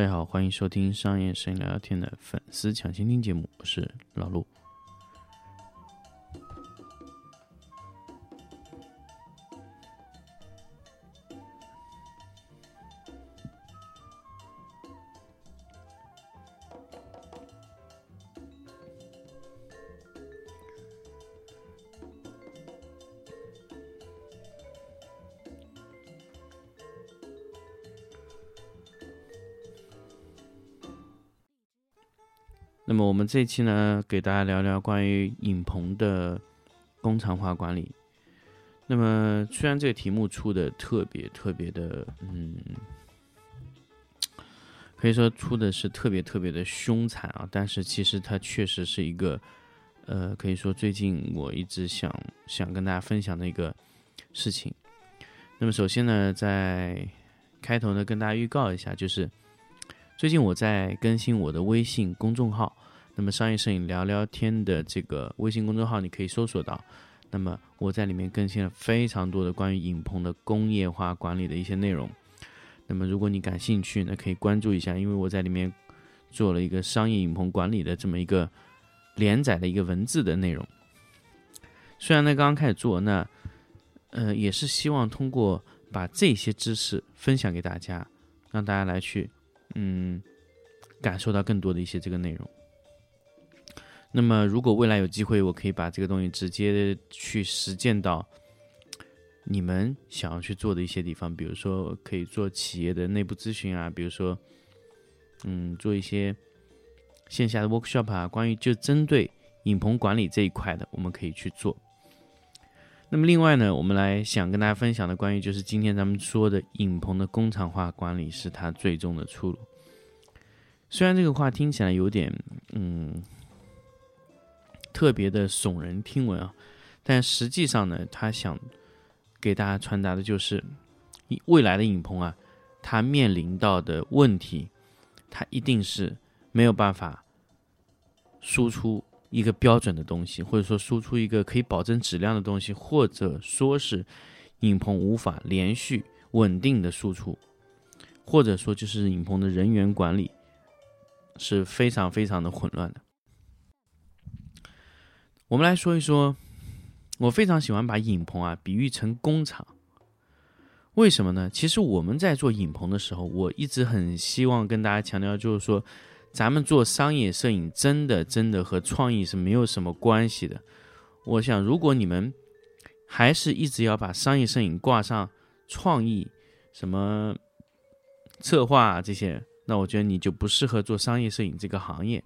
大家好，欢迎收听商业声音聊聊天的粉丝抢先听节目，我是老陆。那么我们这一期呢，给大家聊聊关于影棚的工厂化管理。那么虽然这个题目出的特别特别的，嗯，可以说出的是特别特别的凶残啊，但是其实它确实是一个，呃，可以说最近我一直想想跟大家分享的一个事情。那么首先呢，在开头呢，跟大家预告一下，就是最近我在更新我的微信公众号。那么商业摄影聊聊天的这个微信公众号，你可以搜索到。那么我在里面更新了非常多的关于影棚的工业化管理的一些内容。那么如果你感兴趣，那可以关注一下，因为我在里面做了一个商业影棚管理的这么一个连载的一个文字的内容。虽然呢刚刚开始做，那呃也是希望通过把这些知识分享给大家，让大家来去嗯感受到更多的一些这个内容。那么，如果未来有机会，我可以把这个东西直接去实践到你们想要去做的一些地方，比如说可以做企业的内部咨询啊，比如说，嗯，做一些线下的 workshop 啊，关于就针对影棚管理这一块的，我们可以去做。那么，另外呢，我们来想跟大家分享的关于就是今天咱们说的影棚的工厂化管理是它最终的出路。虽然这个话听起来有点，嗯。特别的耸人听闻啊，但实际上呢，他想给大家传达的就是，未来的影棚啊，它面临到的问题，它一定是没有办法输出一个标准的东西，或者说输出一个可以保证质量的东西，或者说是影棚无法连续稳定的输出，或者说就是影棚的人员管理是非常非常的混乱的。我们来说一说，我非常喜欢把影棚啊比喻成工厂。为什么呢？其实我们在做影棚的时候，我一直很希望跟大家强调，就是说，咱们做商业摄影真的真的和创意是没有什么关系的。我想，如果你们还是一直要把商业摄影挂上创意、什么策划这些，那我觉得你就不适合做商业摄影这个行业。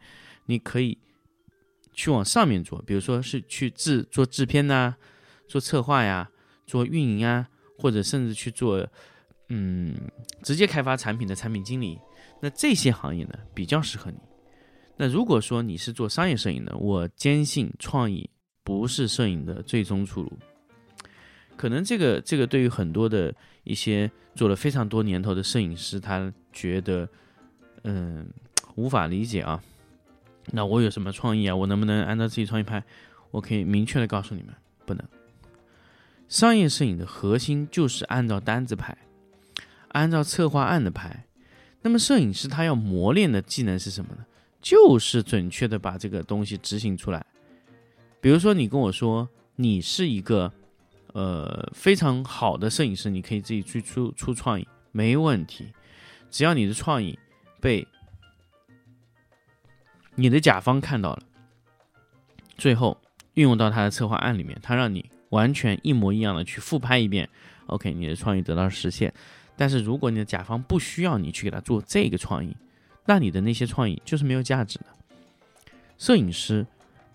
你可以。去往上面做，比如说是去制做制片呐，做策划呀，做运营啊，或者甚至去做，嗯，直接开发产品的产品经理。那这些行业呢，比较适合你。那如果说你是做商业摄影的，我坚信创意不是摄影的最终出路。可能这个这个对于很多的一些做了非常多年头的摄影师，他觉得嗯无法理解啊。那我有什么创意啊？我能不能按照自己创意拍？我可以明确的告诉你们，不能。商业摄影的核心就是按照单子拍，按照策划案的拍。那么摄影师他要磨练的技能是什么呢？就是准确的把这个东西执行出来。比如说你跟我说你是一个呃非常好的摄影师，你可以自己去出出创意，没问题。只要你的创意被你的甲方看到了，最后运用到他的策划案里面，他让你完全一模一样的去复拍一遍，OK，你的创意得到实现。但是如果你的甲方不需要你去给他做这个创意，那你的那些创意就是没有价值的。摄影师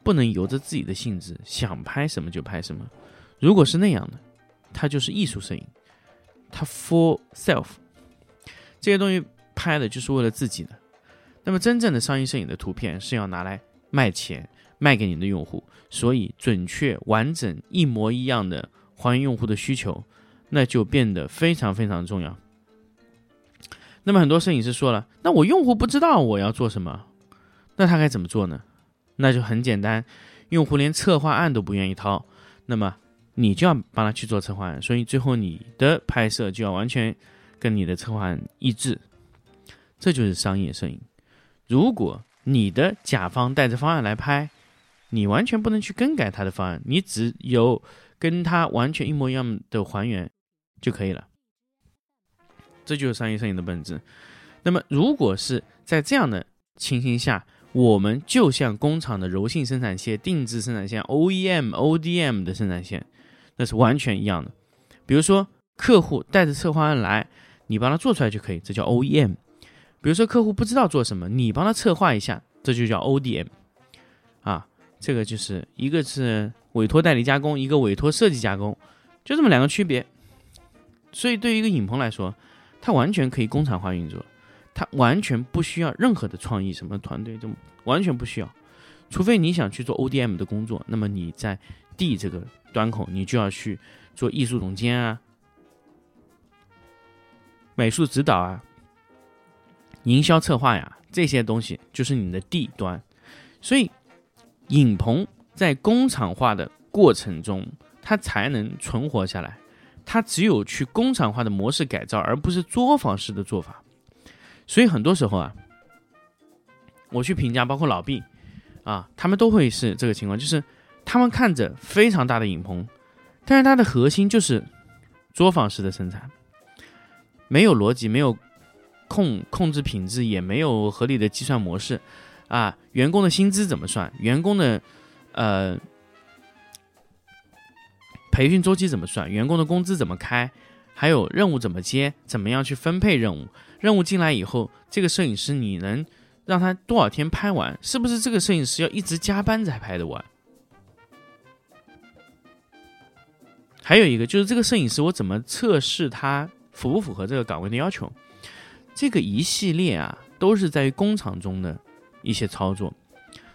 不能由着自己的性子想拍什么就拍什么，如果是那样的，他就是艺术摄影，他 for self，这些东西拍的就是为了自己的。那么，真正的商业摄影的图片是要拿来卖钱，卖给你的用户，所以准确、完整、一模一样的还原用户的需求，那就变得非常非常重要。那么，很多摄影师说了，那我用户不知道我要做什么，那他该怎么做呢？那就很简单，用户连策划案都不愿意掏，那么你就要帮他去做策划案，所以最后你的拍摄就要完全跟你的策划案一致。这就是商业摄影。如果你的甲方带着方案来拍，你完全不能去更改他的方案，你只有跟他完全一模一样的还原就可以了。这就是商业摄影的本质。那么，如果是在这样的情形下，我们就像工厂的柔性生产线、定制生产线、OEM、ODM 的生产线，那是完全一样的。比如说，客户带着策划案来，你帮他做出来就可以，这叫 OEM。比如说，客户不知道做什么，你帮他策划一下，这就叫 ODM。啊，这个就是一个是委托代理加工，一个委托设计加工，就这么两个区别。所以，对于一个影棚来说，它完全可以工厂化运作。它完全不需要任何的创意，什么团队都完全不需要，除非你想去做 ODM 的工作，那么你在 D 这个端口，你就要去做艺术总监啊、美术指导啊、营销策划呀这些东西，就是你的 D 端。所以，影棚在工厂化的过程中，它才能存活下来。它只有去工厂化的模式改造，而不是作坊式的做法。所以很多时候啊，我去评价，包括老毕啊，他们都会是这个情况，就是他们看着非常大的影棚，但是它的核心就是作坊式的生产，没有逻辑，没有控控制品质，也没有合理的计算模式啊。员工的薪资怎么算？员工的呃培训周期怎么算？员工的工资怎么开？还有任务怎么接？怎么样去分配任务？任务进来以后，这个摄影师你能让他多少天拍完？是不是这个摄影师要一直加班才拍得完？还有一个就是这个摄影师，我怎么测试他符不符合这个岗位的要求？这个一系列啊，都是在于工厂中的一些操作。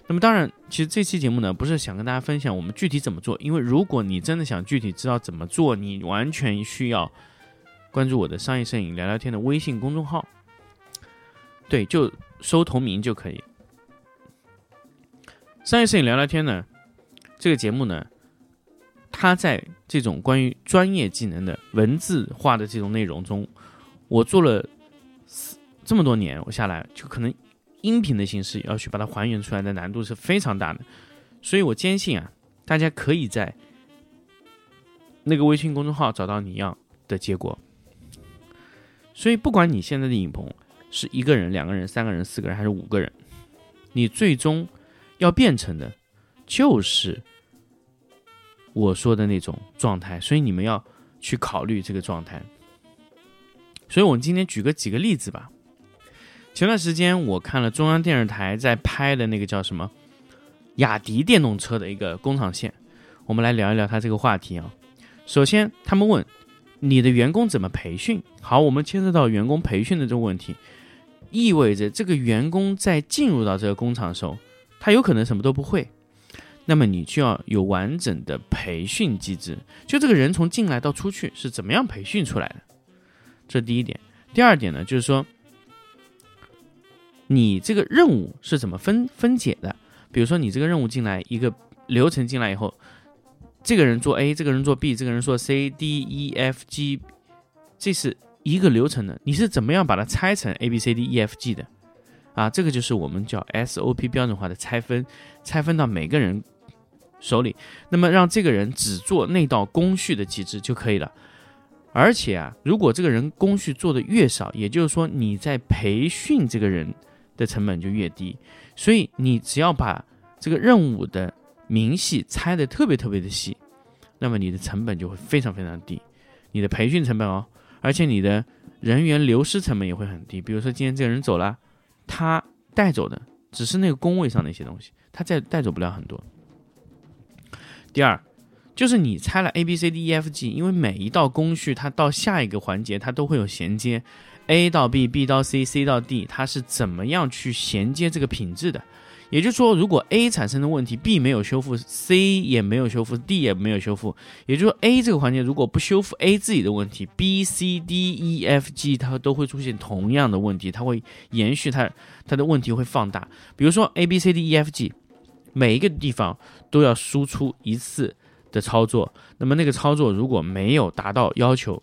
那么当然，其实这期节目呢，不是想跟大家分享我们具体怎么做，因为如果你真的想具体知道怎么做，你完全需要。关注我的商业摄影聊聊天的微信公众号，对，就搜同名就可以。商业摄影聊聊天呢，这个节目呢，它在这种关于专业技能的文字化的这种内容中，我做了这么多年，我下来就可能音频的形式要去把它还原出来的难度是非常大的，所以我坚信啊，大家可以在那个微信公众号找到你要的结果。所以，不管你现在的影棚是一个人、两个人、三个人、四个人还是五个人，你最终要变成的，就是我说的那种状态。所以你们要去考虑这个状态。所以我们今天举个几个例子吧。前段时间我看了中央电视台在拍的那个叫什么雅迪电动车的一个工厂线，我们来聊一聊它这个话题啊。首先，他们问。你的员工怎么培训？好，我们牵涉到员工培训的这个问题，意味着这个员工在进入到这个工厂的时候，他有可能什么都不会，那么你就要有完整的培训机制。就这个人从进来到出去是怎么样培训出来的？这第一点。第二点呢，就是说，你这个任务是怎么分分解的？比如说，你这个任务进来一个流程进来以后。这个人做 A，这个人做 B，这个人做 C、D、E、F、G，这是一个流程的。你是怎么样把它拆成 A、B、C、D、E、F、G 的？啊，这个就是我们叫 SOP 标准化的拆分，拆分到每个人手里。那么让这个人只做那道工序的机制就可以了。而且啊，如果这个人工序做的越少，也就是说你在培训这个人的成本就越低。所以你只要把这个任务的。明细拆的特别特别的细，那么你的成本就会非常非常低，你的培训成本哦，而且你的人员流失成本也会很低。比如说今天这个人走了，他带走的只是那个工位上的一些东西，他再带走不了很多。第二，就是你拆了 A B C D E F G，因为每一道工序它到下一个环节它都会有衔接，A 到 B，B 到 C，C 到 D，它是怎么样去衔接这个品质的？也就是说，如果 A 产生的问题，B 没有修复，C 也没有修复，D 也没有修复，也就是说，A 这个环节如果不修复 A 自己的问题，B、C、D、E、F、G 它都会出现同样的问题，它会延续它它的问题会放大。比如说 A、B、C、D、E、F、G 每一个地方都要输出一次的操作，那么那个操作如果没有达到要求，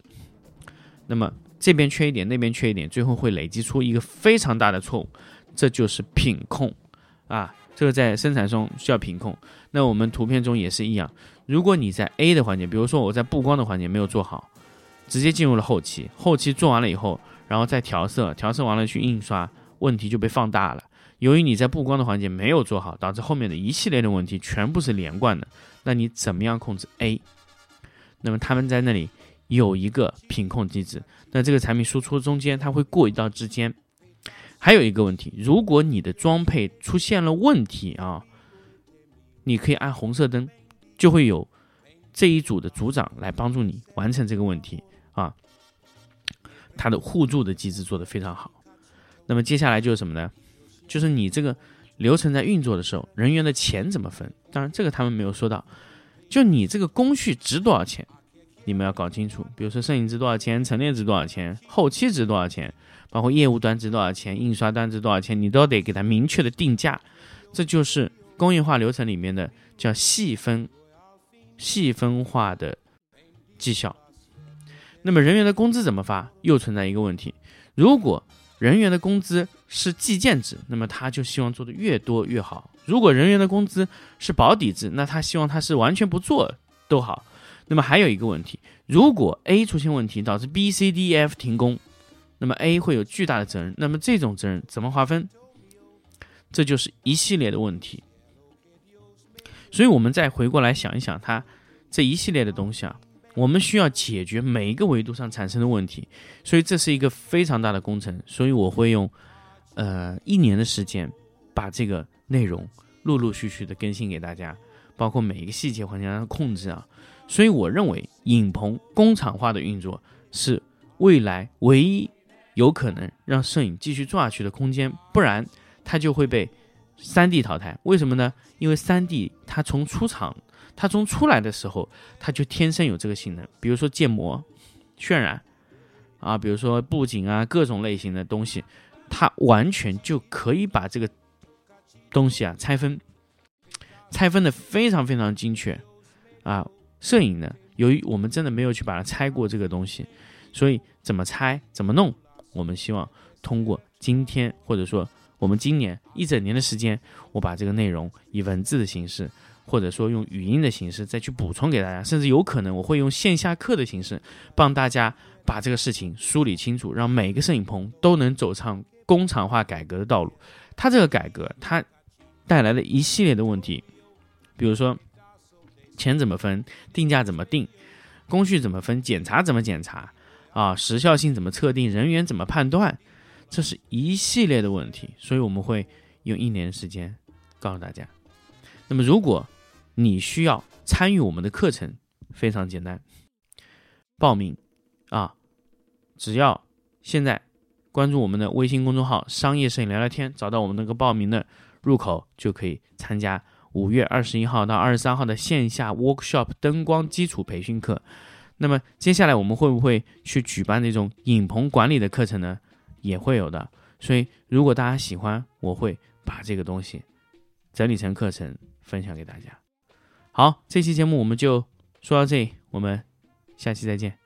那么这边缺一点，那边缺一点，最后会累积出一个非常大的错误，这就是品控啊。这个在生产中需要品控。那我们图片中也是一样，如果你在 A 的环节，比如说我在布光的环节没有做好，直接进入了后期，后期做完了以后，然后再调色，调色完了去印刷，问题就被放大了。由于你在布光的环节没有做好，导致后面的一系列的问题全部是连贯的。那你怎么样控制 A？那么他们在那里有一个品控机制。那这个产品输出中间，它会过一道之间。还有一个问题，如果你的装配出现了问题啊，你可以按红色灯，就会有这一组的组长来帮助你完成这个问题啊。它的互助的机制做得非常好。那么接下来就是什么呢？就是你这个流程在运作的时候，人员的钱怎么分？当然这个他们没有说到。就你这个工序值多少钱？你们要搞清楚，比如说摄影值多少钱，陈列值多少钱，后期值多少钱，包括业务端值多少钱，印刷端值多少钱，你都得给它明确的定价。这就是工业化流程里面的叫细分、细分化的绩效。那么人员的工资怎么发？又存在一个问题：如果人员的工资是计件制，那么他就希望做的越多越好；如果人员的工资是保底制，那他希望他是完全不做都好。那么还有一个问题，如果 A 出现问题导致 B、C、D、E、F 停工，那么 A 会有巨大的责任。那么这种责任怎么划分？这就是一系列的问题。所以我们再回过来想一想，它这一系列的东西啊，我们需要解决每一个维度上产生的问题。所以这是一个非常大的工程。所以我会用呃一年的时间把这个内容陆陆续续的更新给大家，包括每一个细节环节上的控制啊。所以我认为，影棚工厂化的运作是未来唯一有可能让摄影继续做下去的空间，不然它就会被三 D 淘汰。为什么呢？因为三 D 它从出厂，它从出来的时候，它就天生有这个性能。比如说建模、渲染啊，比如说布景啊，各种类型的东西，它完全就可以把这个东西啊拆分，拆分的非常非常精确啊。摄影呢，由于我们真的没有去把它拆过这个东西，所以怎么拆怎么弄，我们希望通过今天或者说我们今年一整年的时间，我把这个内容以文字的形式，或者说用语音的形式再去补充给大家，甚至有可能我会用线下课的形式帮大家把这个事情梳理清楚，让每个摄影棚都能走上工厂化改革的道路。它这个改革它带来的一系列的问题，比如说。钱怎么分？定价怎么定？工序怎么分？检查怎么检查？啊，时效性怎么测定？人员怎么判断？这是一系列的问题，所以我们会用一年时间告诉大家。那么，如果你需要参与我们的课程，非常简单，报名啊，只要现在关注我们的微信公众号“商业摄影聊聊天”，找到我们那个报名的入口，就可以参加。五月二十一号到二十三号的线下 workshop 灯光基础培训课，那么接下来我们会不会去举办那种影棚管理的课程呢？也会有的。所以如果大家喜欢，我会把这个东西整理成课程分享给大家。好，这期节目我们就说到这里，我们下期再见。